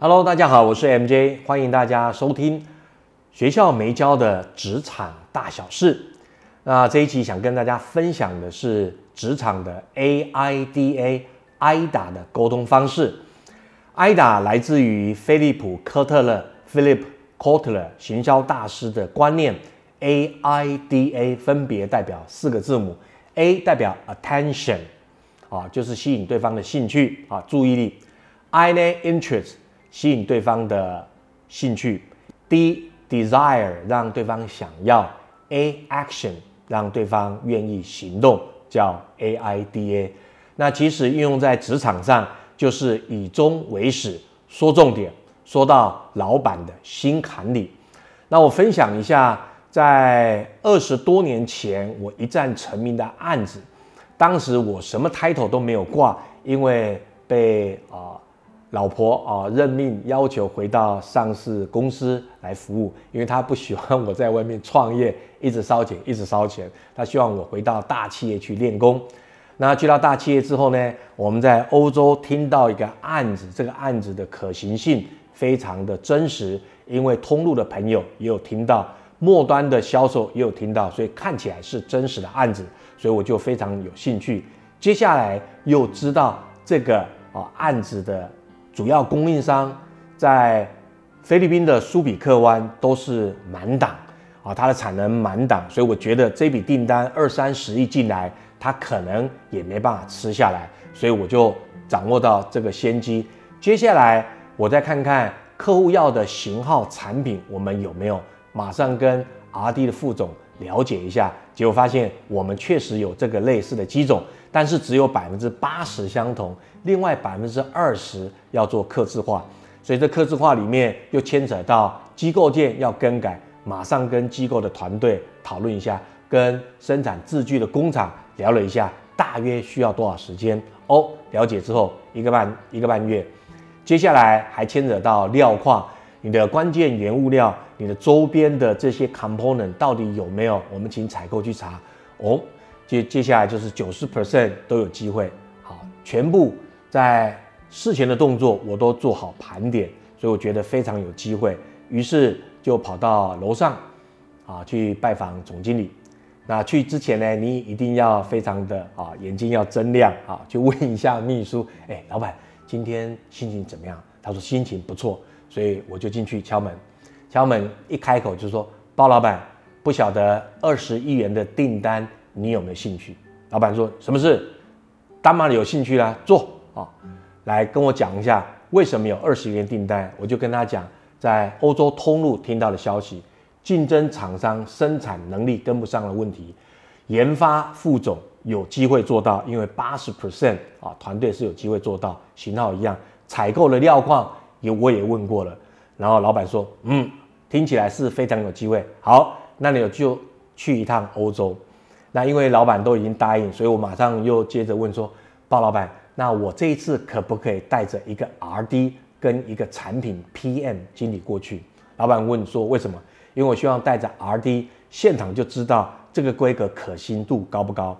Hello，大家好，我是 MJ，欢迎大家收听学校没教的职场大小事。那这一期想跟大家分享的是职场的 AIDA IDA 的沟通方式。IDA 来自于菲利普科特勒 Philip Kotler 行销大师的观念，AIDA 分别代表四个字母，A 代表 attention，啊，就是吸引对方的兴趣啊，注意力；I 呢 interest。吸引对方的兴趣，D desire 让对方想要，A action 让对方愿意行动，叫 A I D A。那其实运用在职场上，就是以终为始，说重点，说到老板的心坎里。那我分享一下，在二十多年前我一战成名的案子，当时我什么 title 都没有挂，因为被啊。老婆啊，任命要求回到上市公司来服务，因为他不喜欢我在外面创业，一直烧钱，一直烧钱。他希望我回到大企业去练功。那去到大企业之后呢，我们在欧洲听到一个案子，这个案子的可行性非常的真实，因为通路的朋友也有听到，末端的销售也有听到，所以看起来是真实的案子，所以我就非常有兴趣。接下来又知道这个啊案子的。主要供应商在菲律宾的苏比克湾都是满档啊，它的产能满档，所以我觉得这笔订单二三十亿进来，它可能也没办法吃下来，所以我就掌握到这个先机。接下来我再看看客户要的型号产品，我们有没有马上跟 R&D 的副总了解一下，结果发现我们确实有这个类似的机种。但是只有百分之八十相同，另外百分之二十要做刻字化，所以这刻字化里面又牵扯到机构件要更改，马上跟机构的团队讨论一下，跟生产字具的工厂聊了一下，大约需要多少时间哦？了解之后一个半一个半月，接下来还牵扯到料矿，你的关键原物料，你的周边的这些 component 到底有没有？我们请采购去查哦。接接下来就是九十 percent 都有机会，好，全部在事前的动作我都做好盘点，所以我觉得非常有机会，于是就跑到楼上，啊，去拜访总经理。那去之前呢，你一定要非常的啊，眼睛要睁亮啊，去问一下秘书，哎，老板今天心情怎么样？他说心情不错，所以我就进去敲门，敲门一开口就说，包老板不晓得二十亿元的订单。你有没有兴趣？老板说什么事？当然有兴趣啦，做啊！来跟我讲一下为什么有二十亿元订单。我就跟他讲，在欧洲通路听到的消息，竞争厂商生产能力跟不上的问题，研发副总有机会做到，因为八十 percent 啊团队是有机会做到，型号一样。采购的料矿也我也问过了，然后老板说，嗯，听起来是非常有机会。好，那你就去一趟欧洲。那因为老板都已经答应，所以我马上又接着问说：“鲍老板，那我这一次可不可以带着一个 R&D 跟一个产品 PM 经理过去？”老板问说：“为什么？”因为我希望带着 R&D 现场就知道这个规格可信度高不高，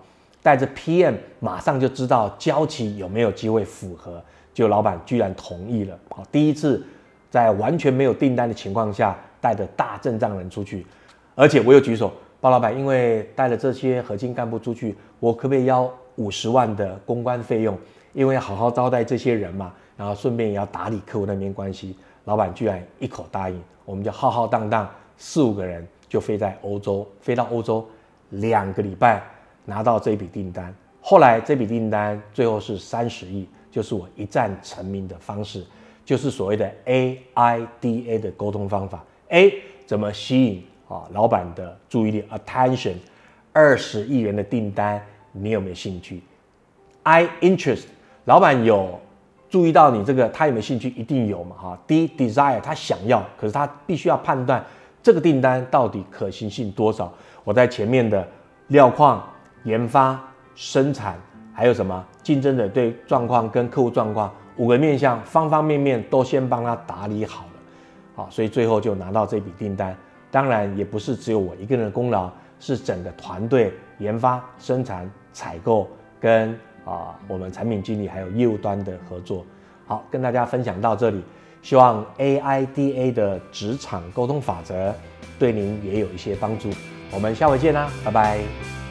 带着 PM 马上就知道交期有没有机会符合。就老板居然同意了。好，第一次在完全没有订单的情况下带着大阵仗人出去，而且我又举手。包老板，因为带了这些核心干部出去，我可不可以要五十万的公关费用？因为好好招待这些人嘛，然后顺便也要打理客户那边关系。老板居然一口答应，我们就浩浩荡荡四五个人就飞在欧洲，飞到欧洲两个礼拜拿到这笔订单。后来这笔订单最后是三十亿，就是我一战成名的方式，就是所谓的 A I D A 的沟通方法。A 怎么吸引？啊，老板的注意力，attention，二十亿元的订单，你有没有兴趣？I interest，老板有注意到你这个，他有没有兴趣？一定有嘛，哈。D desire，他想要，可是他必须要判断这个订单到底可行性多少。我在前面的料矿研发、生产，还有什么竞争者对状况跟客户状况五个面向，方方面面都先帮他打理好了，好，所以最后就拿到这笔订单。当然也不是只有我一个人的功劳，是整个团队研发、生产、采购跟啊我们产品经理还有业务端的合作。好，跟大家分享到这里。希望 AIDA 的职场沟通法则对您也有一些帮助。我们下回见啦，拜拜。